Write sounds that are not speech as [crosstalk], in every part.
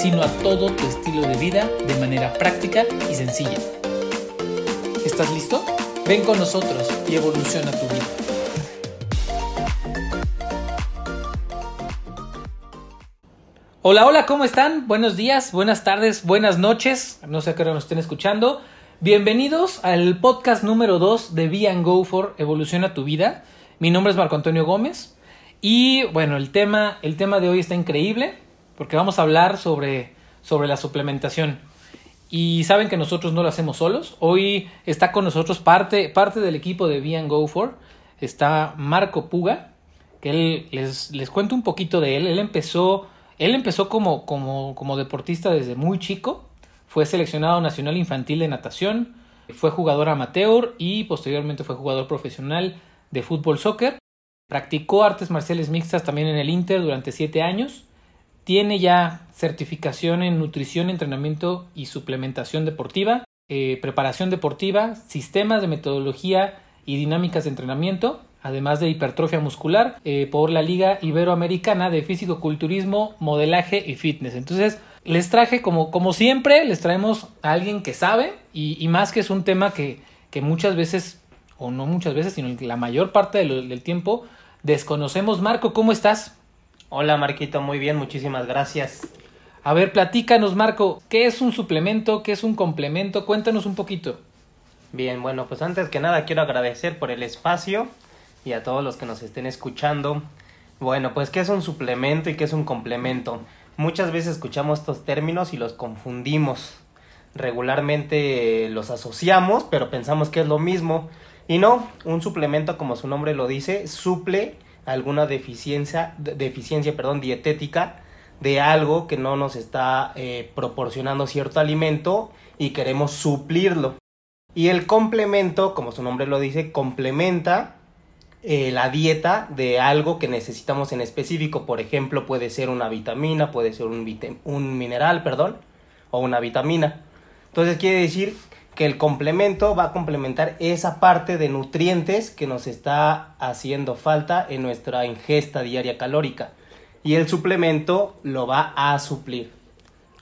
sino a todo tu estilo de vida de manera práctica y sencilla. ¿Estás listo? Ven con nosotros y evoluciona tu vida. Hola, hola, ¿cómo están? Buenos días, buenas tardes, buenas noches. No sé a qué hora nos estén escuchando. Bienvenidos al podcast número 2 de Be and Go for Evoluciona tu vida. Mi nombre es Marco Antonio Gómez y bueno, el tema, el tema de hoy está increíble porque vamos a hablar sobre, sobre la suplementación. Y saben que nosotros no lo hacemos solos. Hoy está con nosotros parte, parte del equipo de Be Go For. Está Marco Puga, que él les, les cuento un poquito de él. Él empezó, él empezó como, como, como deportista desde muy chico. Fue seleccionado nacional infantil de natación. Fue jugador amateur y posteriormente fue jugador profesional de fútbol soccer. Practicó artes marciales mixtas también en el Inter durante siete años tiene ya certificación en nutrición, entrenamiento y suplementación deportiva, eh, preparación deportiva, sistemas de metodología y dinámicas de entrenamiento, además de hipertrofia muscular, eh, por la Liga Iberoamericana de Físico-Culturismo, Modelaje y Fitness. Entonces, les traje, como, como siempre, les traemos a alguien que sabe y, más que es un tema que, que, muchas veces, o no muchas veces, sino la mayor parte del tiempo, desconocemos. Marco, ¿cómo estás? Hola Marquito, muy bien, muchísimas gracias. A ver, platícanos Marco, ¿qué es un suplemento? ¿Qué es un complemento? Cuéntanos un poquito. Bien, bueno, pues antes que nada quiero agradecer por el espacio y a todos los que nos estén escuchando. Bueno, pues ¿qué es un suplemento y qué es un complemento? Muchas veces escuchamos estos términos y los confundimos. Regularmente los asociamos, pero pensamos que es lo mismo. Y no, un suplemento, como su nombre lo dice, suple alguna deficiencia, deficiencia perdón, dietética de algo que no nos está eh, proporcionando cierto alimento y queremos suplirlo. Y el complemento, como su nombre lo dice, complementa eh, la dieta de algo que necesitamos en específico. Por ejemplo, puede ser una vitamina, puede ser un, un mineral, perdón, o una vitamina. Entonces quiere decir que el complemento va a complementar esa parte de nutrientes que nos está haciendo falta en nuestra ingesta diaria calórica. Y el suplemento lo va a suplir.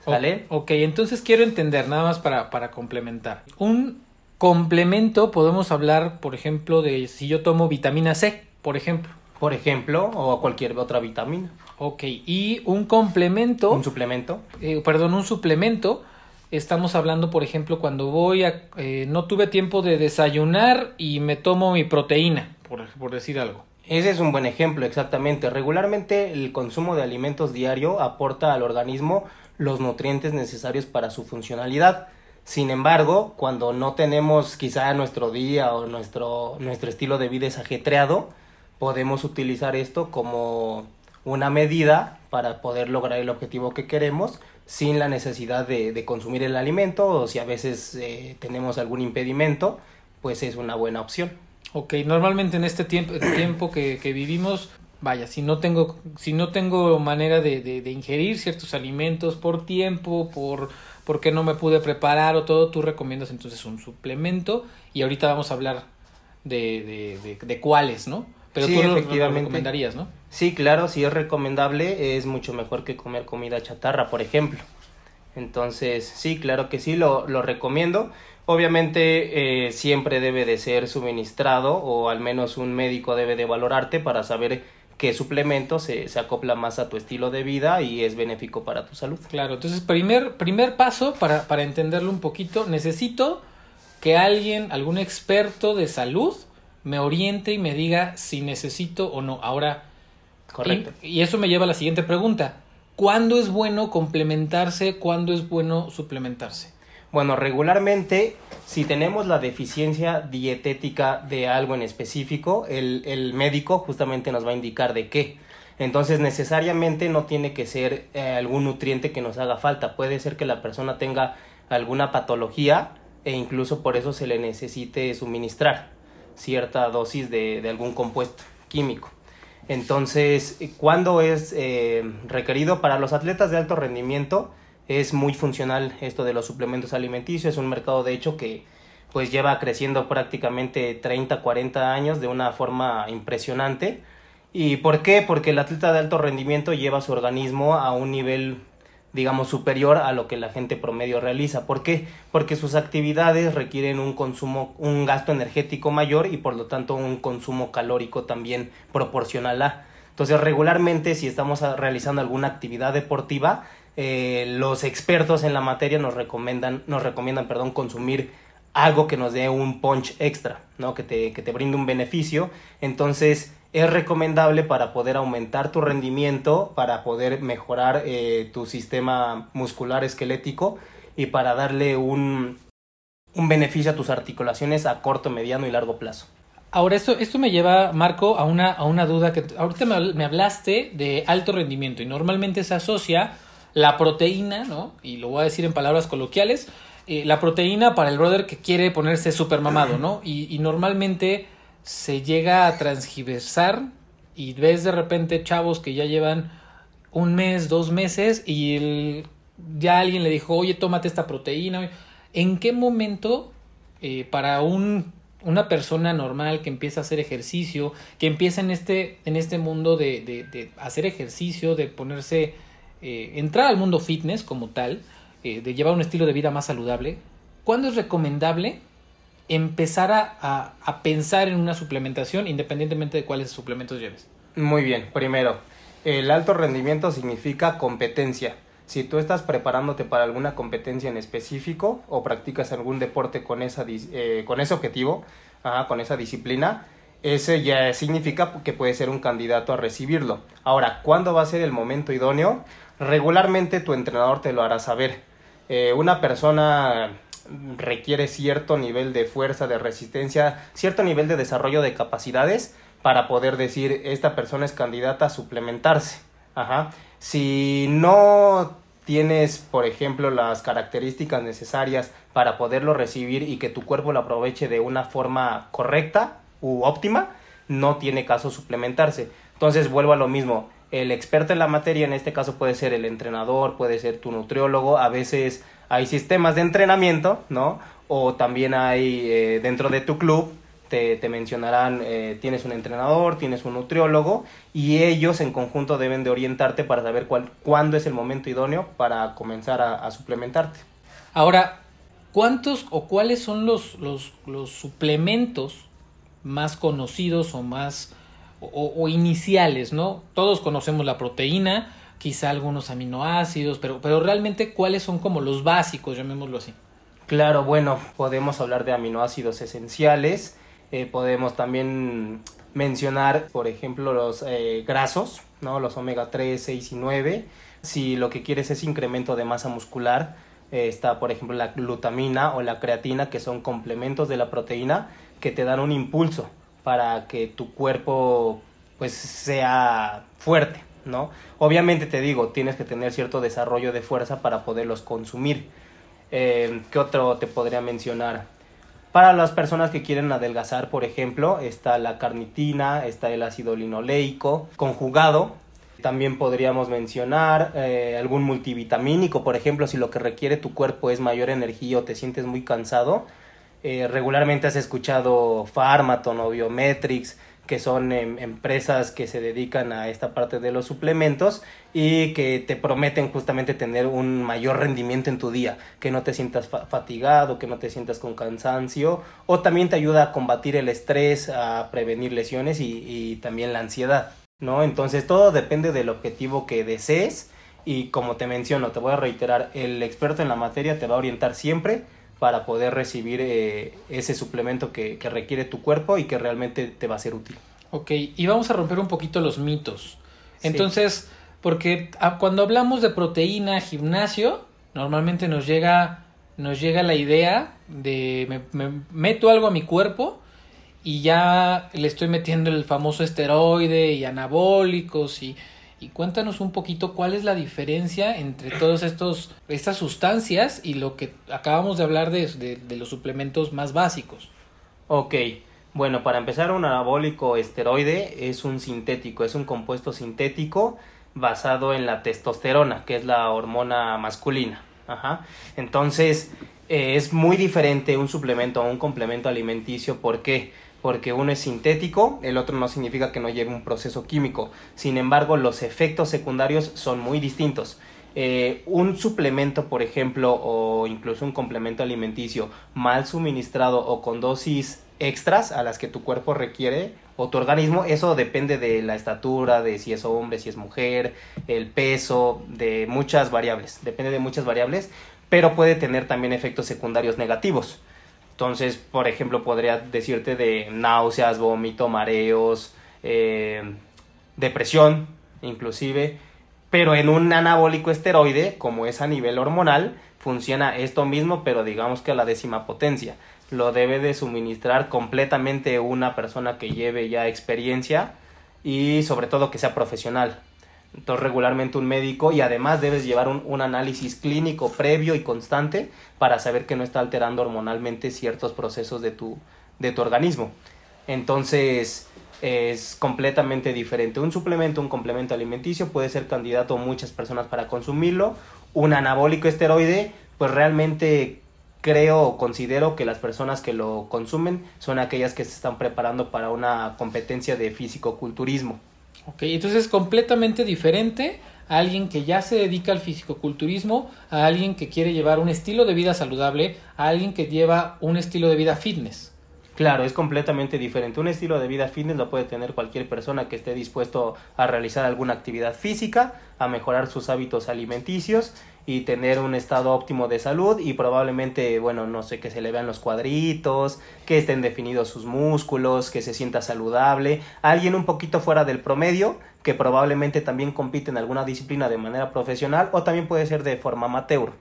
¿Sale? Ok, entonces quiero entender, nada más para, para complementar. Un complemento podemos hablar, por ejemplo, de si yo tomo vitamina C, por ejemplo. Por ejemplo, o cualquier otra vitamina. Ok, y un complemento. Un suplemento. Eh, perdón, un suplemento Estamos hablando, por ejemplo, cuando voy a... Eh, no tuve tiempo de desayunar y me tomo mi proteína, por, decir algo. Ese es un buen ejemplo, exactamente. Regularmente el consumo de alimentos diario aporta al organismo los nutrientes necesarios para su funcionalidad. Sin embargo, cuando no tenemos quizá nuestro día o nuestro, nuestro estilo de vida es ajetreado, podemos utilizar esto como una medida para poder lograr el objetivo que queremos sin la necesidad de, consumir el alimento o si a veces eh, tenemos algún impedimento, pues es una buena opción. Ok, normalmente en este tiempo, tiempo que, vivimos, vaya, si no tengo, si no tengo manera de, de, ingerir ciertos alimentos por tiempo, por porque no me pude preparar o todo, tú recomiendas entonces un suplemento y ahorita vamos a hablar de, de, de cuáles, ¿no? Pero tú efectivamente. Lo, recomendarías, ¿no? Sí, claro, si es recomendable, es mucho mejor que comer comida chatarra, por ejemplo. Entonces, sí, claro que sí, lo, lo recomiendo. Obviamente eh, siempre debe de ser suministrado o al menos un médico debe de valorarte para saber qué suplemento se, se, acopla más a tu estilo de vida y es benéfico para tu salud. Claro, entonces primer, primer paso para, para entenderlo un poquito, necesito que alguien, algún experto de salud, me oriente y me diga si necesito o no. Ahora, correcto. Y, eso me lleva a la siguiente pregunta. ¿Cuándo es bueno complementarse? ¿Cuándo es bueno suplementarse? Bueno, regularmente, si tenemos la deficiencia dietética de algo en específico, el, el médico justamente nos va a indicar de qué. Entonces, necesariamente no tiene que ser eh, algún nutriente que nos haga falta. Puede ser que la persona tenga alguna patología e incluso por eso se le necesite suministrar cierta dosis de, de algún compuesto químico. Entonces, cuando es eh, requerido para los atletas de alto rendimiento, es muy funcional esto de los suplementos alimenticios. Es un mercado, de hecho, que pues lleva creciendo prácticamente 30, 40 años de una forma impresionante. ¿Y por qué? Porque el atleta de alto rendimiento lleva su organismo a un nivel digamos, superior a lo que la gente promedio realiza. ¿Por qué? Porque sus actividades requieren un consumo, un gasto energético mayor y por lo tanto un consumo calórico también proporcional a. Entonces, regularmente, si estamos realizando alguna actividad deportiva, eh, los expertos en la materia nos recomiendan, nos recomiendan, perdón, consumir algo que nos dé un punch extra, ¿no? Que te, que te brinde un beneficio. Entonces, es recomendable para poder aumentar tu rendimiento, para poder mejorar eh, tu sistema muscular esquelético y para darle un, un beneficio a tus articulaciones a corto, mediano y largo plazo. Ahora, esto, esto me lleva, Marco, a una, a una duda que ahorita me, me hablaste de alto rendimiento y normalmente se asocia la proteína, ¿no? Y lo voy a decir en palabras coloquiales, eh, la proteína para el brother que quiere ponerse súper mamado, ¿no? Y, y normalmente se llega a transgiversar y ves de repente chavos que ya llevan un mes, dos meses y ya alguien le dijo, oye, tómate esta proteína. ¿En qué momento eh, para un, una persona normal que empieza a hacer ejercicio, que empieza en este, en este mundo de, de, de hacer ejercicio, de ponerse, eh, entrar al mundo fitness como tal, eh, de llevar un estilo de vida más saludable, ¿cuándo es recomendable empezar a, a, pensar en una suplementación independientemente de cuáles suplementos lleves? Muy bien, primero, el alto rendimiento significa competencia. Si tú estás preparándote para alguna competencia en específico o practicas algún deporte con, esa, eh, con ese objetivo, con esa disciplina, ese ya significa que puede ser un candidato a recibirlo. Ahora, ¿cuándo va a ser el momento idóneo? Regularmente tu entrenador te lo hará saber. Eh, una persona requiere cierto nivel de fuerza, de resistencia, cierto nivel de desarrollo de capacidades para poder decir esta persona es candidata a suplementarse. Ajá. Si no tienes, por ejemplo, las características necesarias para poderlo recibir y que tu cuerpo lo aproveche de una forma correcta u óptima, no tiene caso suplementarse. Entonces vuelvo a lo mismo. El experto en la materia, en este caso puede ser el entrenador, puede ser tu nutriólogo, a veces hay sistemas de entrenamiento, ¿no? O también hay eh, dentro de tu club, te, te mencionarán, eh, tienes un entrenador, tienes un nutriólogo y ellos en conjunto deben de orientarte para saber cuál, cuándo es el momento idóneo para comenzar a, a suplementarte. Ahora, ¿cuántos o cuáles son los, los, los suplementos más conocidos o más o, iniciales, ¿no? Todos conocemos la proteína, quizá algunos aminoácidos, pero, pero realmente cuáles son como los básicos, llamémoslo así. Claro, bueno, podemos hablar de aminoácidos esenciales, eh, podemos también mencionar, por ejemplo, los eh, grasos, ¿no? los omega 3, 6 y 9. Si lo que quieres es incremento de masa muscular, eh, está, por ejemplo, la glutamina o la creatina, que son complementos de la proteína que te dan un impulso para que tu cuerpo pues sea fuerte. ¿no? Obviamente te digo, tienes que tener cierto desarrollo de fuerza para poderlos consumir. Eh, ¿Qué otro te podría mencionar? Para las personas que quieren adelgazar, por ejemplo, está la carnitina, está el ácido linoleico conjugado. También podríamos mencionar eh, algún multivitamínico, por ejemplo, si lo que requiere tu cuerpo es mayor energía o te sientes muy cansado. Eh, regularmente has escuchado Pharmaton o Biometrics, que son em, empresas que se dedican a esta parte de los suplementos y que te prometen justamente tener un mayor rendimiento en tu día, que no te sientas fa fatigado, que no te sientas con cansancio, o también te ayuda a combatir el estrés, a prevenir lesiones y, y también la ansiedad, ¿no? Entonces todo depende del objetivo que desees y como te menciono, te voy a reiterar, el experto en la materia te va a orientar siempre para poder recibir eh, ese suplemento que, que, requiere tu cuerpo y que realmente te va a ser útil. Ok, y vamos a romper un poquito los mitos. Entonces, porque cuando hablamos de proteína, gimnasio, normalmente nos llega, nos llega la idea de me, me meto algo a mi cuerpo y ya le estoy metiendo el famoso esteroide y anabólicos y, Y cuéntanos un poquito cuál es la diferencia entre todas estas sustancias y lo que acabamos de hablar de los suplementos más básicos. Ok, bueno, para empezar, un anabólico esteroide es un sintético, es un compuesto sintético basado en la testosterona, que es la hormona masculina. Ajá. Entonces, eh, es muy diferente un suplemento a un complemento alimenticio. ¿Por qué? Porque uno es sintético, el otro no significa que no lleve un proceso químico. Sin embargo, los efectos secundarios son muy distintos. Eh, un suplemento, por ejemplo, o incluso un complemento alimenticio mal suministrado o con dosis extras a las que tu cuerpo requiere o tu organismo, eso depende de la estatura, de si es hombre, si es mujer, el peso, de muchas variables, depende de muchas variables, pero puede tener también efectos secundarios negativos. Entonces, por ejemplo, podría decirte de náuseas, vómito, mareos, eh, depresión, inclusive, pero en un anabólico esteroide, como es a nivel hormonal, funciona esto mismo, pero digamos que a la décima potencia lo debe de suministrar completamente una persona que lleve ya experiencia y sobre todo que sea profesional. Entonces regularmente un médico y además debes llevar un, un, análisis clínico previo y constante para saber que no está alterando hormonalmente ciertos procesos de tu, de tu organismo. Entonces es completamente diferente. Un suplemento, un complemento alimenticio puede ser candidato a muchas personas para consumirlo. Un anabólico esteroide pues realmente creo o considero que las personas que lo consumen son aquellas que se están preparando para una competencia de físico-culturismo. Ok, entonces es completamente diferente a alguien que ya se dedica al físico-culturismo, a alguien que quiere llevar un estilo de vida saludable, a alguien que lleva un estilo de vida fitness. Claro, es completamente diferente. Un estilo de vida fitness lo puede tener cualquier persona que esté dispuesto a realizar alguna actividad física, a mejorar sus hábitos alimenticios y tener un estado óptimo de salud y probablemente, bueno, no sé, que se le vean los cuadritos, que estén definidos sus músculos, que se sienta saludable. Alguien un poquito fuera del promedio que probablemente también compite en alguna disciplina de manera profesional o también puede ser de forma amateur.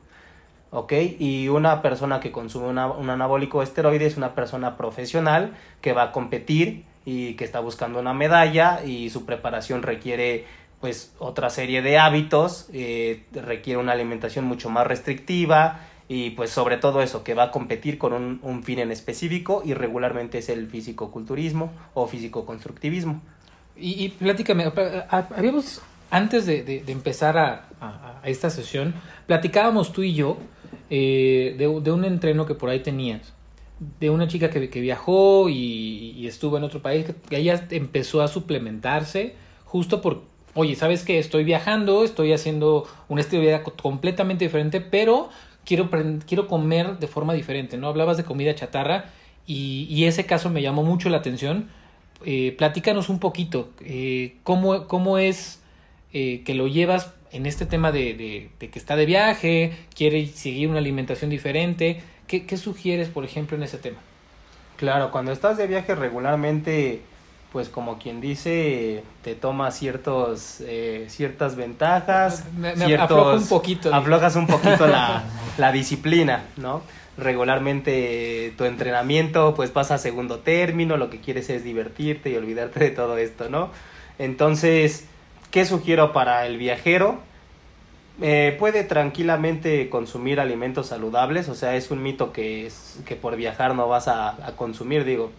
¿ok? Y una persona que consume una, un anabólico esteroide es una persona profesional que va a competir y que está buscando una medalla y su preparación requiere pues otra serie de hábitos, eh, requiere una alimentación mucho más restrictiva y pues sobre todo eso, que va a competir con un, un fin en específico y regularmente es el físico-culturismo o físico-constructivismo. Y, y habíamos, antes de, de, empezar a, a, a, esta sesión, platicábamos tú y yo eh, de, de, un entreno que por ahí tenías, de una chica que, que viajó y, y, estuvo en otro país, que ella empezó a suplementarse justo por, oye, ¿sabes qué? Estoy viajando, estoy haciendo un estilo de vida completamente diferente, pero quiero, quiero comer de forma diferente, ¿no? Hablabas de comida chatarra y, ese caso me llamó mucho la atención. Eh, platícanos un poquito, eh, cómo, cómo es eh, que lo llevas en este tema de, que está de viaje, quiere seguir una alimentación diferente. ¿Qué, ¿Qué, sugieres, por ejemplo, en ese tema? Claro, cuando estás de viaje regularmente, pues como quien dice, te toma ciertos, eh, ciertas ventajas. Me, me ciertos, afloja un poquito. Aflojas un poquito la, [laughs] la disciplina, ¿no? regularmente tu entrenamiento pues pasa a segundo término, lo que quieres es divertirte y olvidarte de todo esto, ¿no? Entonces, ¿qué sugiero para el viajero? Eh, puede tranquilamente consumir alimentos saludables, o sea, es un mito que, es, que por viajar no vas a, a consumir, digo,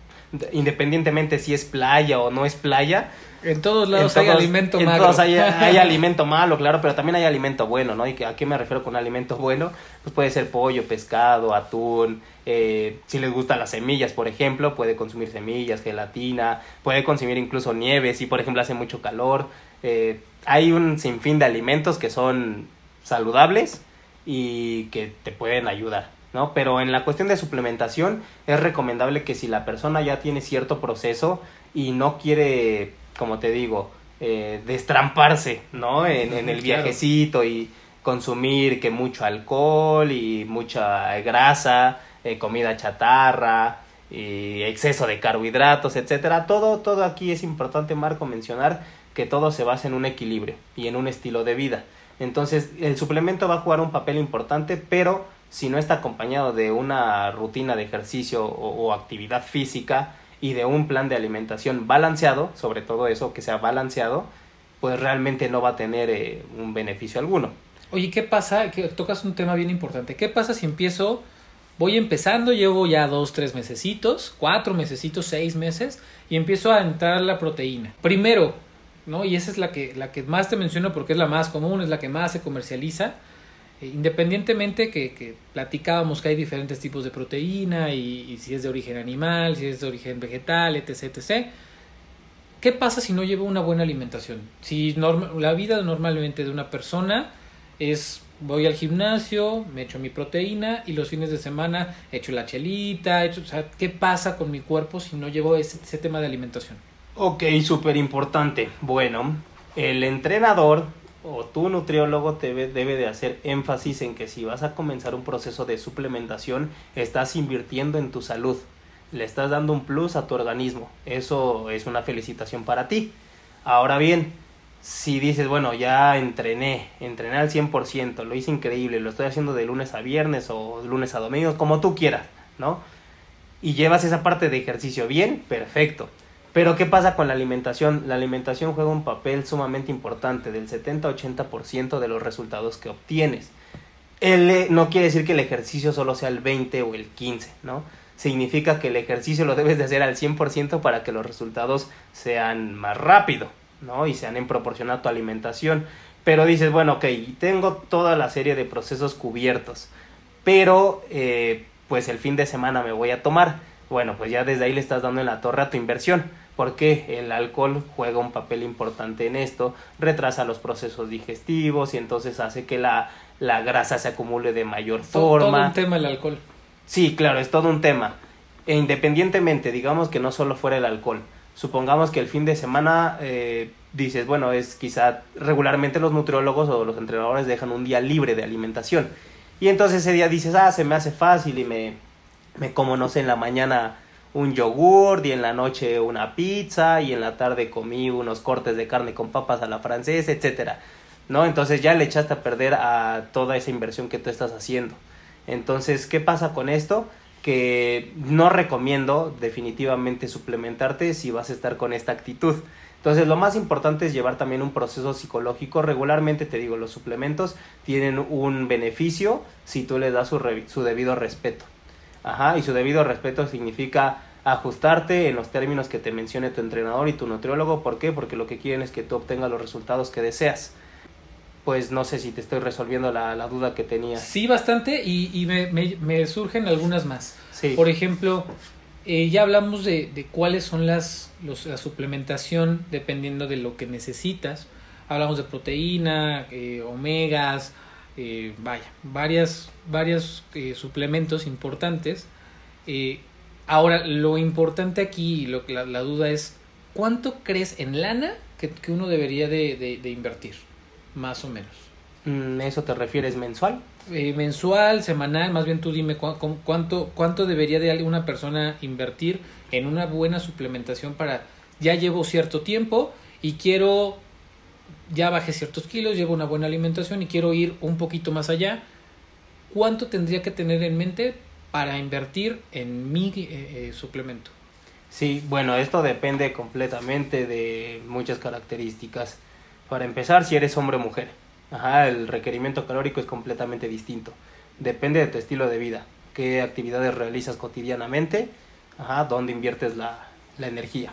independientemente si es playa o no es playa, en todos lados en todos, hay alimento en malo. Todos hay, hay, [laughs] alimento malo, claro, pero también hay alimento bueno, ¿no? ¿Y a qué me refiero con alimento bueno? Pues puede ser pollo, pescado, atún, eh, si les gustan las semillas, por ejemplo, puede consumir semillas, gelatina, puede consumir incluso nieve, si por ejemplo hace mucho calor. Eh, hay un sinfín de alimentos que son saludables y que te pueden ayudar. ¿No? Pero en la cuestión de suplementación es recomendable que si la persona ya tiene cierto proceso y no quiere como te digo, eh, destramparse, ¿no? En, en el viajecito y consumir que mucho alcohol y mucha grasa, eh, comida chatarra, y exceso de carbohidratos, etcétera. Todo, todo aquí es importante, Marco, mencionar que todo se basa en un equilibrio y en un estilo de vida. Entonces, el suplemento va a jugar un papel importante, pero si no está acompañado de una rutina de ejercicio o, actividad física, y de un plan de alimentación balanceado, sobre todo eso, que sea balanceado, pues realmente no va a tener eh, un beneficio alguno. Oye, ¿qué pasa? Que tocas un tema bien importante. ¿Qué pasa si empiezo, voy empezando, llevo ya dos, tres mesecitos, cuatro mesecitos, seis meses, y empiezo a entrar la proteína? Primero, ¿no? Y esa es la que, la que más te menciono porque es la más común, es la que más se comercializa. Eh, independientemente que, platicábamos que hay diferentes tipos de proteína y, si es de origen animal, si es de origen vegetal, etc. etc. ¿Qué pasa si no llevo una buena alimentación? Si la vida normalmente de una persona es voy al gimnasio, me echo mi proteína y los fines de semana echo la chelita, o sea, ¿qué pasa con mi cuerpo si no llevo ese, ese tema de alimentación? Ok, súper importante. Bueno, el entrenador o tu nutriólogo te debe, de hacer énfasis en que si vas a comenzar un proceso de suplementación, estás invirtiendo en tu salud. Le estás dando un plus a tu organismo. Eso es una felicitación para ti. Ahora bien, si dices, bueno, ya entrené, entrené al 100%, lo hice increíble, lo estoy haciendo de lunes a viernes o lunes a domingo, como tú quieras, ¿no? Y llevas esa parte de ejercicio bien, perfecto. Pero ¿qué pasa con la alimentación? La alimentación juega un papel sumamente importante, del 70-80% de los resultados que obtienes. El, no quiere decir que el ejercicio solo sea el 20 o el 15, ¿no? Significa que el ejercicio lo debes de hacer al 100% para que los resultados sean más rápido, ¿no? Y sean en proporción a tu alimentación. Pero dices, bueno, ok, tengo toda la serie de procesos cubiertos, pero eh, pues el fin de semana me voy a tomar. Bueno, pues ya desde ahí le estás dando en la torre a tu inversión, porque el alcohol juega un papel importante en esto, retrasa los procesos digestivos y entonces hace que la, la grasa se acumule de mayor forma. Todo un tema el alcohol. Sí, claro, es todo un tema. E independientemente, digamos que no solo fuera el alcohol, supongamos que el fin de semana eh, dices, bueno, es quizá regularmente los nutriólogos o los entrenadores dejan un día libre de alimentación. Y entonces ese día dices, ah, se me hace fácil y me, me como, no sé, en la mañana un yogur y en la noche una pizza y en la tarde comí unos cortes de carne con papas a la francesa, etcétera. ¿No? Entonces ya le echaste a perder a toda esa inversión que tú estás haciendo. Entonces, ¿qué pasa con esto? Que no recomiendo definitivamente suplementarte si vas a estar con esta actitud. Entonces, lo más importante es llevar también un proceso psicológico. Regularmente, te digo, los suplementos tienen un beneficio si tú les das su, su debido respeto. Ajá, y su debido respeto significa ajustarte en los términos que te mencione tu entrenador y tu nutriólogo. ¿Por qué? Porque lo que quieren es que tú obtengas los resultados que deseas. Pues no sé si te estoy resolviendo la, la duda que tenía. Sí, bastante, y, y me, me, me, surgen algunas más. Sí. Por ejemplo, eh, ya hablamos de, de cuáles son las los, la suplementación dependiendo de lo que necesitas. Hablamos de proteína, eh, omegas, eh, vaya, varias, varios eh, suplementos importantes. Eh, ahora, lo importante aquí, lo, la, la, duda es, ¿cuánto crees en lana que, que uno debería de, de, de, invertir? Más o menos. Mm, ¿Eso te refieres mensual? Eh, mensual, semanal, más bien tú dime cu cuánto, cuánto debería de una persona invertir en una buena suplementación para, ya llevo cierto tiempo y quiero ya bajé ciertos kilos, llevo una buena alimentación y quiero ir un poquito más allá, ¿cuánto tendría que tener en mente para invertir en mi eh, eh, suplemento? Sí, bueno, esto depende completamente de muchas características. Para empezar, si eres hombre o mujer, Ajá, el requerimiento calórico es completamente distinto. Depende de tu estilo de vida, qué actividades realizas cotidianamente, ajá, dónde inviertes la, la energía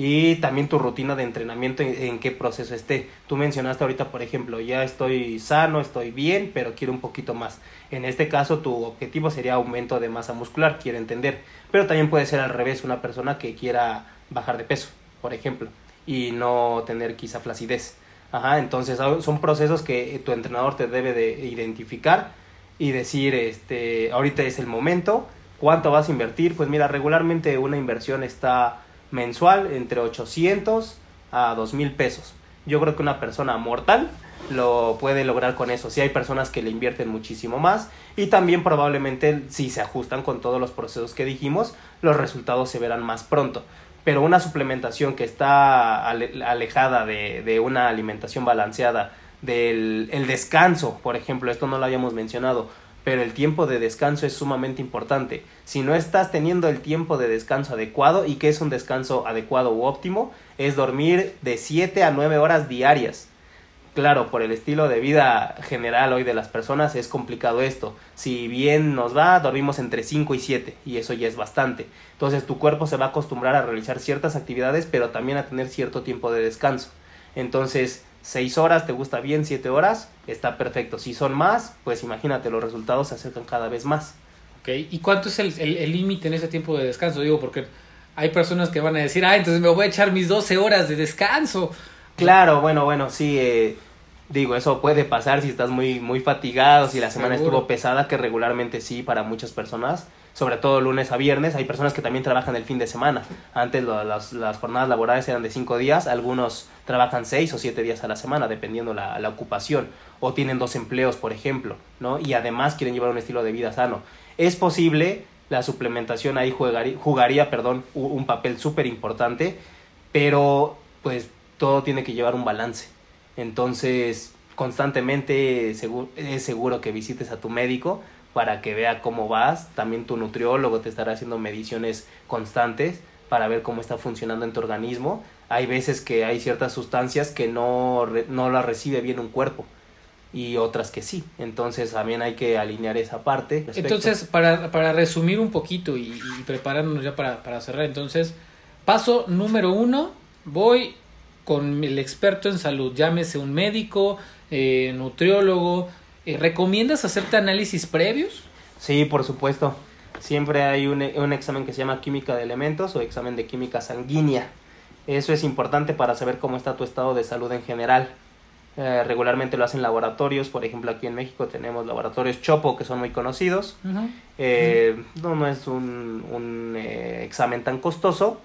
y también tu rutina de entrenamiento en, qué proceso esté. Tú mencionaste ahorita, por ejemplo, ya estoy sano, estoy bien, pero quiero un poquito más. En este caso, tu objetivo sería aumento de masa muscular, quiero entender. Pero también puede ser al revés, una persona que quiera bajar de peso, por ejemplo, y no tener quizá flacidez. Ajá, entonces son procesos que tu entrenador te debe de identificar y decir, este, ahorita es el momento, ¿cuánto vas a invertir? Pues mira, regularmente una inversión está mensual entre 800 a 2000 pesos. Yo creo que una persona mortal lo puede lograr con eso. Si hay personas que le invierten muchísimo más y también probablemente si se ajustan con todos los procesos que dijimos, los resultados se verán más pronto. Pero una suplementación que está alejada de, de una alimentación balanceada, del el descanso, por ejemplo, esto no lo habíamos mencionado, pero el tiempo de descanso es sumamente importante. Si no estás teniendo el tiempo de descanso adecuado, ¿y qué es un descanso adecuado u óptimo? Es dormir de 7 a 9 horas diarias. Claro, por el estilo de vida general hoy de las personas es complicado esto. Si bien nos va, dormimos entre 5 y 7 y eso ya es bastante. Entonces tu cuerpo se va a acostumbrar a realizar ciertas actividades, pero también a tener cierto tiempo de descanso. Entonces, 6 horas, ¿te gusta bien? 7 horas, está perfecto. Si son más, pues imagínate, los resultados se acercan cada vez más. Ok, ¿y cuánto es el límite en ese tiempo de descanso? Digo, porque hay personas que van a decir, ah, entonces me voy a echar mis 12 horas de descanso. Claro, bueno, bueno, sí, eh, digo, eso puede pasar si estás muy, muy fatigado, si la semana estuvo pesada, que regularmente sí, para muchas personas sobre todo lunes a viernes. Hay personas que también trabajan el fin de semana. Antes las, las, jornadas laborales eran de cinco días, algunos trabajan seis o siete días a la semana, dependiendo la, la ocupación, o tienen dos empleos, por ejemplo, ¿no? Y además quieren llevar un estilo de vida sano. Es posible, la suplementación ahí jugaría, jugaría perdón, un papel súper importante, pero pues todo tiene que llevar un balance. Entonces, constantemente es seguro que visites a tu médico para que vea cómo vas. También tu nutriólogo te estará haciendo mediciones constantes para ver cómo está funcionando en tu organismo. Hay veces que hay ciertas sustancias que no, no las recibe bien un cuerpo y otras que sí. Entonces también hay que alinear esa parte. Entonces, para, para, resumir un poquito y, prepararnos ya para, para, cerrar, entonces, paso número uno, voy con el experto en salud, llámese un médico, eh, nutriólogo, eh, ¿Recomiendas hacerte análisis previos? Sí, por supuesto. Siempre hay un, un, examen que se llama química de elementos o examen de química sanguínea. Eso es importante para saber cómo está tu estado de salud en general. Eh, regularmente lo hacen laboratorios, por ejemplo aquí en México tenemos laboratorios Chopo que son muy conocidos. Eh, no, no es un, un examen tan costoso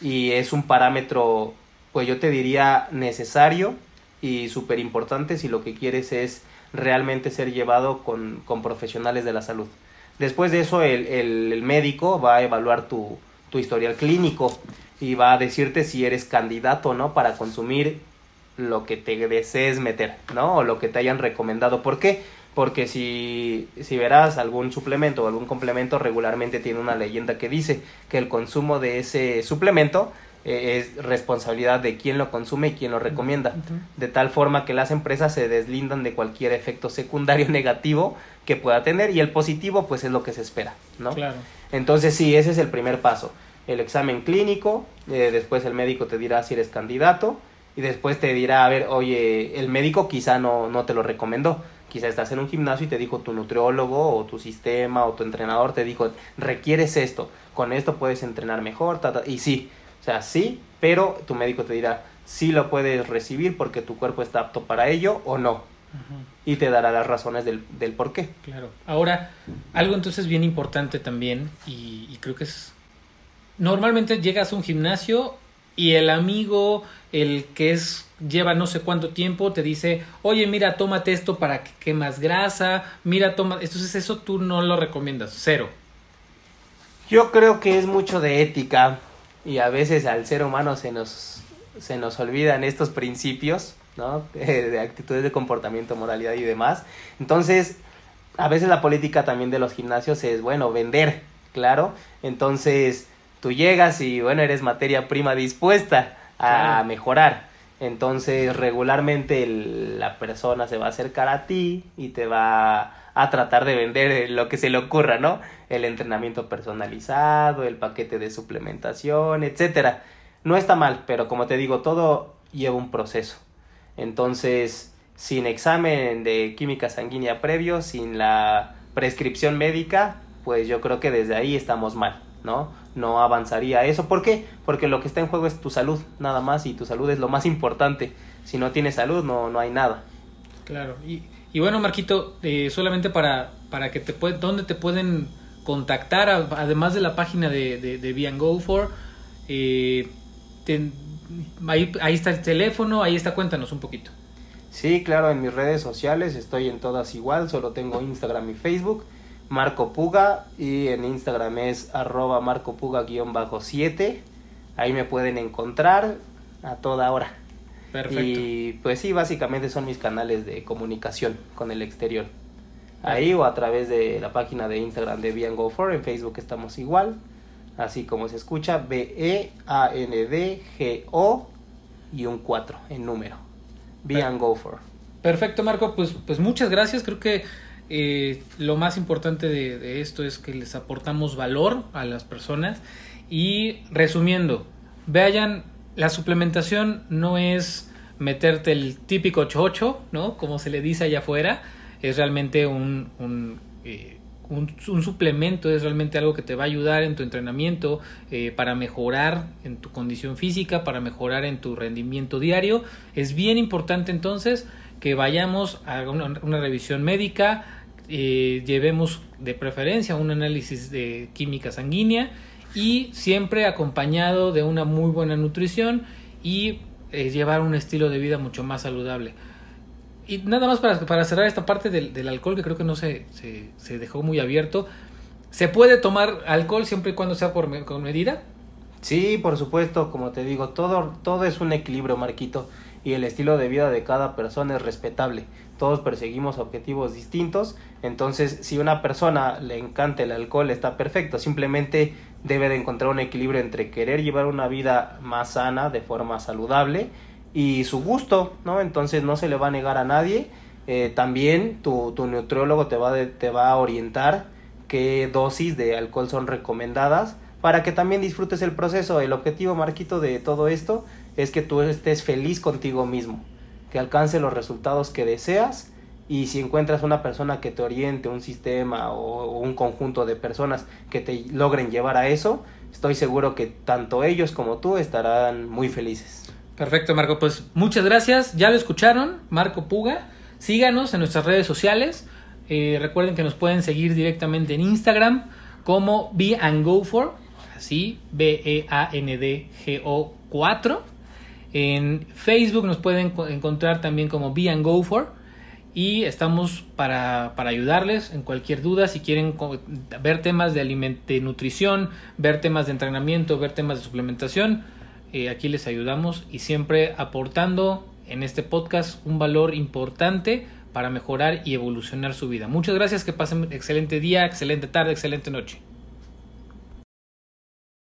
y es un parámetro, pues yo te diría necesario y súper importante si lo que quieres es realmente ser llevado con, con profesionales de la salud. Después de eso, el, el, médico va a evaluar tu, tu, historial clínico y va a decirte si eres candidato o no para consumir lo que te desees meter, ¿no? O lo que te hayan recomendado. ¿Por qué? Porque si, si verás algún suplemento o algún complemento, regularmente tiene una leyenda que dice que el consumo de ese suplemento eh, es responsabilidad de quien lo consume y quien lo recomienda, de tal forma que las empresas se deslindan de cualquier efecto secundario [laughs] negativo que pueda tener y el positivo pues es lo que se espera, ¿no? Claro. Entonces sí, ese es el primer paso, el examen clínico, eh, después el médico te dirá si eres candidato y después te dirá, a ver, oye, el médico quizá no, no te lo recomendó, quizá estás en un gimnasio y te dijo tu nutriólogo o tu sistema o tu entrenador te dijo, requieres esto, con esto puedes entrenar mejor, y sí, sea, sí, pero tu médico te dirá si lo puedes recibir porque tu cuerpo está apto para ello o no. Y te dará las razones del, del, por qué. Claro. Ahora, algo entonces bien importante también, y, creo que es... Normalmente llegas a un gimnasio y el amigo, el que es lleva no sé cuánto tiempo, te dice, oye, mira, tómate esto para que quemas grasa, mira, toma, entonces eso tú no lo recomiendas, cero. Yo creo que es mucho de ética, y a veces al ser humano se nos, se nos olvidan estos principios, ¿no? [laughs] De, actitudes de comportamiento, moralidad y demás. Entonces, a veces la política también de los gimnasios es, bueno, vender, claro. Entonces, tú llegas y, bueno, eres materia prima dispuesta a mejorar. Entonces, regularmente la persona se va a acercar a ti y te va a tratar de vender lo que se le ocurra, ¿no? El entrenamiento personalizado, el paquete de suplementación, etcétera. No está mal, pero como te digo, todo lleva un proceso. Entonces, sin examen de química sanguínea previo, sin la prescripción médica, pues yo creo que desde ahí estamos mal, ¿no? No avanzaría eso. ¿Por qué? Porque lo que está en juego es tu salud, nada más, y tu salud es lo más importante. Si no tienes salud, no, no hay nada. Claro, y y bueno, Marquito, eh, solamente para, para que te pueden, ¿dónde te pueden contactar? además de la página de, de, de Go For, eh, ahí, ahí está el teléfono, ahí está, cuéntanos un poquito. Sí, claro, en mis redes sociales estoy en todas igual, solo tengo Instagram y Facebook, Marco Puga, y en Instagram es arroba marcopuga-7, ahí me pueden encontrar a toda hora. Y pues sí, básicamente son mis canales de comunicación con el exterior. ahí o a través de la página de Instagram de Be Go For, en Facebook estamos igual, así como se escucha, B-E-A-N-D-G-O y un 4 en número. Be Go For. Perfecto, Marco, pues, pues muchas gracias, creo que eh, lo más importante de, de esto es que les aportamos valor a las personas y resumiendo, vayan, la suplementación no es meterte el típico chocho, ¿no? Como se le dice allá afuera, es realmente un, un, eh, un, un, suplemento, es realmente algo que te va a ayudar en tu entrenamiento eh, para mejorar en tu condición física, para mejorar en tu rendimiento diario. Es bien importante entonces que vayamos a una, una revisión médica, eh, llevemos de preferencia un análisis de química sanguínea y siempre acompañado de una muy buena nutrición y eh, llevar un estilo de vida mucho más saludable. Y nada más para, para cerrar esta parte del, del, alcohol que creo que no se, se, se, dejó muy abierto. ¿Se puede tomar alcohol siempre y cuando sea por, con medida? Sí, por supuesto, como te digo, todo, todo es un equilibrio, Marquito, y el estilo de vida de cada persona es respetable. Todos perseguimos objetivos distintos, entonces si una persona le encanta el alcohol está perfecto, simplemente debe de encontrar un equilibrio entre querer llevar una vida más sana, de forma saludable, y su gusto, ¿no? Entonces no se le va a negar a nadie. Eh, también tu, tu te va, te va a orientar qué dosis de alcohol son recomendadas para que también disfrutes el proceso. El objetivo, Marquito, de todo esto es que tú estés feliz contigo mismo, que alcance los resultados que deseas y si encuentras una persona que te oriente, un sistema o, un conjunto de personas que te logren llevar a eso, estoy seguro que tanto ellos como tú estarán muy felices. Perfecto, Marco. Pues muchas gracias. Ya lo escucharon, Marco Puga. Síganos en nuestras redes sociales. Eh, recuerden que nos pueden seguir directamente en Instagram como Be and Go For, así, B-E-A-N-D-G-O 4. En Facebook nos pueden encontrar también como Be and Go For y estamos para, para, ayudarles en cualquier duda. Si quieren ver temas de, de nutrición, ver temas de entrenamiento, ver temas de suplementación, eh, aquí les ayudamos y siempre aportando en este podcast un valor importante para mejorar y evolucionar su vida. Muchas gracias, que pasen excelente día, excelente tarde, excelente noche.